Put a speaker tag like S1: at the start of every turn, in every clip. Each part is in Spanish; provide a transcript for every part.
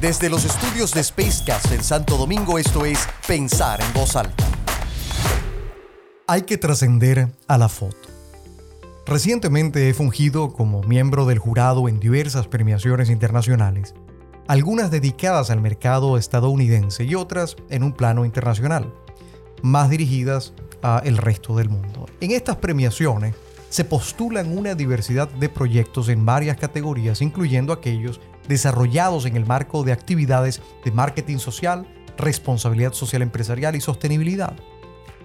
S1: Desde los estudios de Spacecast en Santo Domingo, esto es Pensar en Voz Alta.
S2: Hay que trascender a la foto. Recientemente he fungido como miembro del jurado en diversas premiaciones internacionales, algunas dedicadas al mercado estadounidense y otras en un plano internacional, más dirigidas a el resto del mundo. En estas premiaciones se postulan una diversidad de proyectos en varias categorías, incluyendo aquellos desarrollados en el marco de actividades de marketing social, responsabilidad social empresarial y sostenibilidad.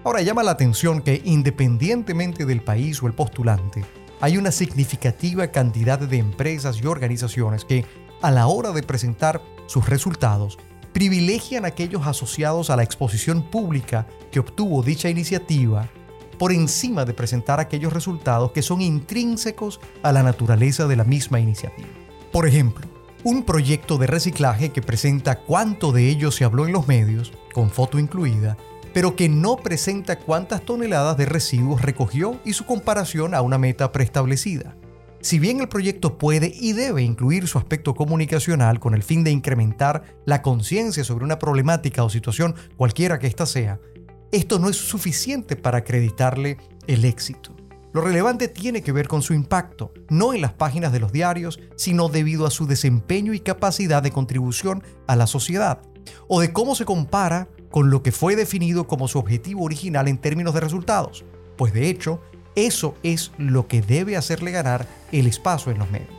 S2: Ahora llama la atención que independientemente del país o el postulante, hay una significativa cantidad de empresas y organizaciones que, a la hora de presentar sus resultados, privilegian aquellos asociados a la exposición pública que obtuvo dicha iniciativa por encima de presentar aquellos resultados que son intrínsecos a la naturaleza de la misma iniciativa. Por ejemplo, un proyecto de reciclaje que presenta cuánto de ello se habló en los medios, con foto incluida, pero que no presenta cuántas toneladas de residuos recogió y su comparación a una meta preestablecida. Si bien el proyecto puede y debe incluir su aspecto comunicacional con el fin de incrementar la conciencia sobre una problemática o situación cualquiera que ésta sea, esto no es suficiente para acreditarle el éxito. Lo relevante tiene que ver con su impacto, no en las páginas de los diarios, sino debido a su desempeño y capacidad de contribución a la sociedad, o de cómo se compara con lo que fue definido como su objetivo original en términos de resultados, pues de hecho, eso es lo que debe hacerle ganar el espacio en los medios.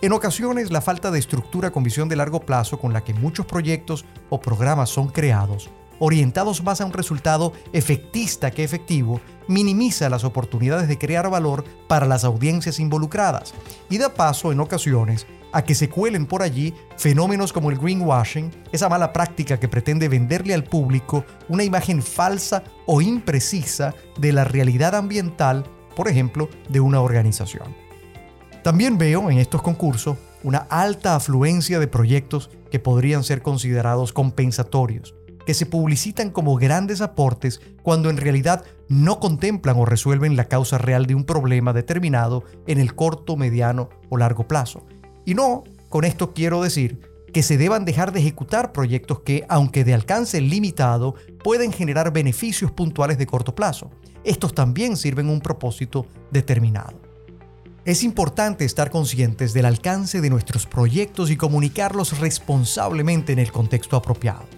S2: En ocasiones, la falta de estructura con visión de largo plazo con la que muchos proyectos o programas son creados orientados más a un resultado efectista que efectivo, minimiza las oportunidades de crear valor para las audiencias involucradas y da paso en ocasiones a que se cuelen por allí fenómenos como el greenwashing, esa mala práctica que pretende venderle al público una imagen falsa o imprecisa de la realidad ambiental, por ejemplo, de una organización. También veo en estos concursos una alta afluencia de proyectos que podrían ser considerados compensatorios, que se publicitan como grandes aportes cuando en realidad no contemplan o resuelven la causa real de un problema determinado en el corto, mediano o largo plazo. Y no, con esto quiero decir que se deban dejar de ejecutar proyectos que, aunque de alcance limitado, pueden generar beneficios puntuales de corto plazo. Estos también sirven un propósito determinado. Es importante estar conscientes del alcance de nuestros proyectos y comunicarlos responsablemente en el contexto apropiado.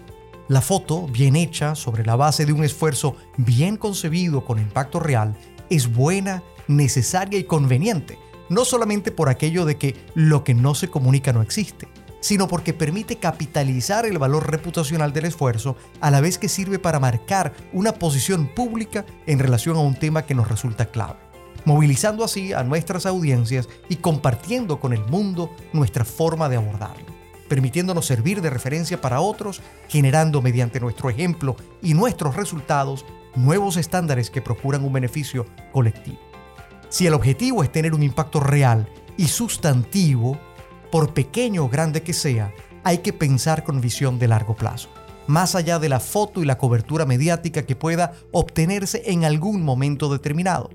S2: La foto, bien hecha sobre la base de un esfuerzo bien concebido con impacto real, es buena, necesaria y conveniente, no solamente por aquello de que lo que no se comunica no existe, sino porque permite capitalizar el valor reputacional del esfuerzo a la vez que sirve para marcar una posición pública en relación a un tema que nos resulta clave, movilizando así a nuestras audiencias y compartiendo con el mundo nuestra forma de abordarlo permitiéndonos servir de referencia para otros, generando mediante nuestro ejemplo y nuestros resultados nuevos estándares que procuran un beneficio colectivo. Si el objetivo es tener un impacto real y sustantivo, por pequeño o grande que sea, hay que pensar con visión de largo plazo, más allá de la foto y la cobertura mediática que pueda obtenerse en algún momento determinado.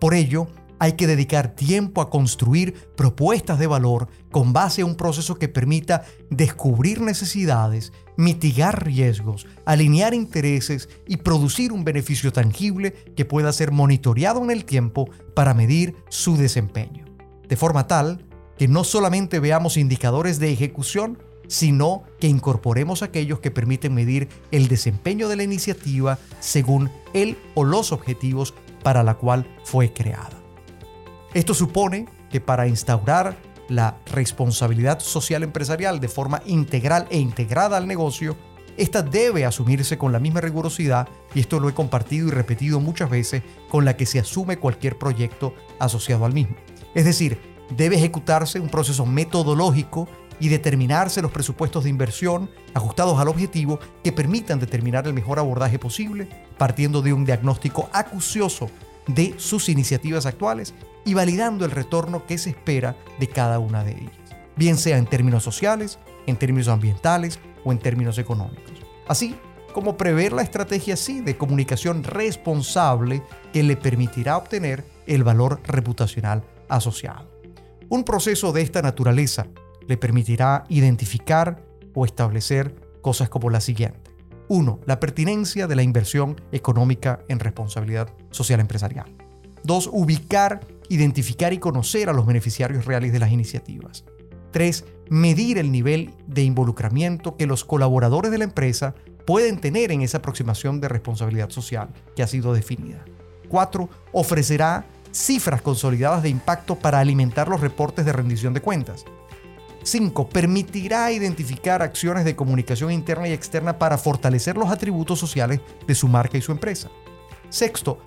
S2: Por ello, hay que dedicar tiempo a construir propuestas de valor con base a un proceso que permita descubrir necesidades, mitigar riesgos, alinear intereses y producir un beneficio tangible que pueda ser monitoreado en el tiempo para medir su desempeño. De forma tal que no solamente veamos indicadores de ejecución, sino que incorporemos aquellos que permiten medir el desempeño de la iniciativa según el o los objetivos para la cual fue creada. Esto supone que para instaurar la responsabilidad social empresarial de forma integral e integrada al negocio, esta debe asumirse con la misma rigurosidad, y esto lo he compartido y repetido muchas veces, con la que se asume cualquier proyecto asociado al mismo. Es decir, debe ejecutarse un proceso metodológico y determinarse los presupuestos de inversión ajustados al objetivo que permitan determinar el mejor abordaje posible, partiendo de un diagnóstico acucioso de sus iniciativas actuales y validando el retorno que se espera de cada una de ellas, bien sea en términos sociales, en términos ambientales o en términos económicos. Así como prever la estrategia sí de comunicación responsable que le permitirá obtener el valor reputacional asociado. Un proceso de esta naturaleza le permitirá identificar, o establecer cosas como la siguiente. 1. La pertinencia de la inversión económica en responsabilidad social empresarial. 2. Ubicar, identificar y conocer a los beneficiarios reales de las iniciativas. 3. Medir el nivel de involucramiento que los colaboradores de la empresa pueden tener en esa aproximación de responsabilidad social que ha sido definida. 4. Ofrecerá cifras consolidadas de impacto para alimentar los reportes de rendición de cuentas. 5. Permitirá identificar acciones de comunicación interna y externa para fortalecer los atributos sociales de su marca y su empresa. Sexto,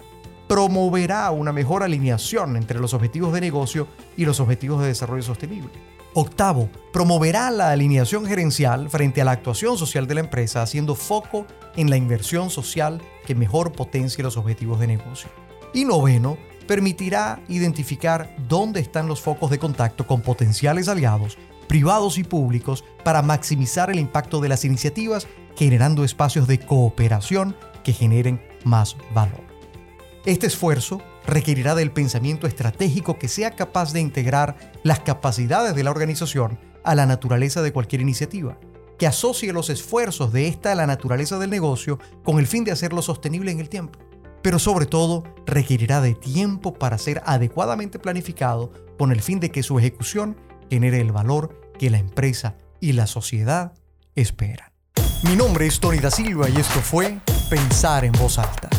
S2: promoverá una mejor alineación entre los objetivos de negocio y los objetivos de desarrollo sostenible. Octavo, promoverá la alineación gerencial frente a la actuación social de la empresa, haciendo foco en la inversión social que mejor potencie los objetivos de negocio. Y noveno, permitirá identificar dónde están los focos de contacto con potenciales aliados, privados y públicos, para maximizar el impacto de las iniciativas, generando espacios de cooperación que generen más valor. Este esfuerzo requerirá del pensamiento estratégico que sea capaz de integrar las capacidades de la organización a la naturaleza de cualquier iniciativa, que asocie los esfuerzos de esta a la naturaleza del negocio con el fin de hacerlo sostenible en el tiempo. Pero sobre todo, requerirá de tiempo para ser adecuadamente planificado con el fin de que su ejecución genere el valor que la empresa y la sociedad esperan. Mi nombre es Tony da Silva y esto fue Pensar en voz alta